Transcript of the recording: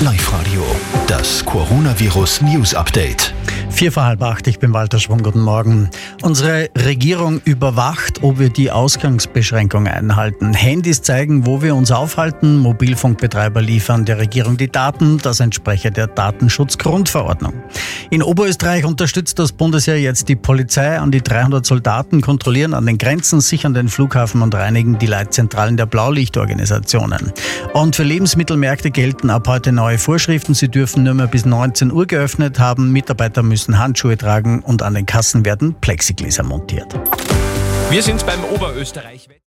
Live Radio, das Coronavirus News Update. Vier vor halb acht, ich bin Walter Schwung, guten Morgen. Unsere Regierung überwacht, ob wir die Ausgangsbeschränkungen einhalten. Handys zeigen, wo wir uns aufhalten. Mobilfunkbetreiber liefern der Regierung die Daten. Das entspreche der Datenschutzgrundverordnung. In Oberösterreich unterstützt das Bundesheer jetzt die Polizei. An die 300 Soldaten kontrollieren an den Grenzen, sichern den Flughafen und reinigen die Leitzentralen der Blaulichtorganisationen. Und für Lebensmittelmärkte gelten ab heute neue Vorschriften. Sie dürfen nur mehr bis 19 Uhr geöffnet haben. Mitarbeiter müssen Handschuhe tragen und an den Kassen werden Plexigläser montiert. Wir sind beim Oberösterreich.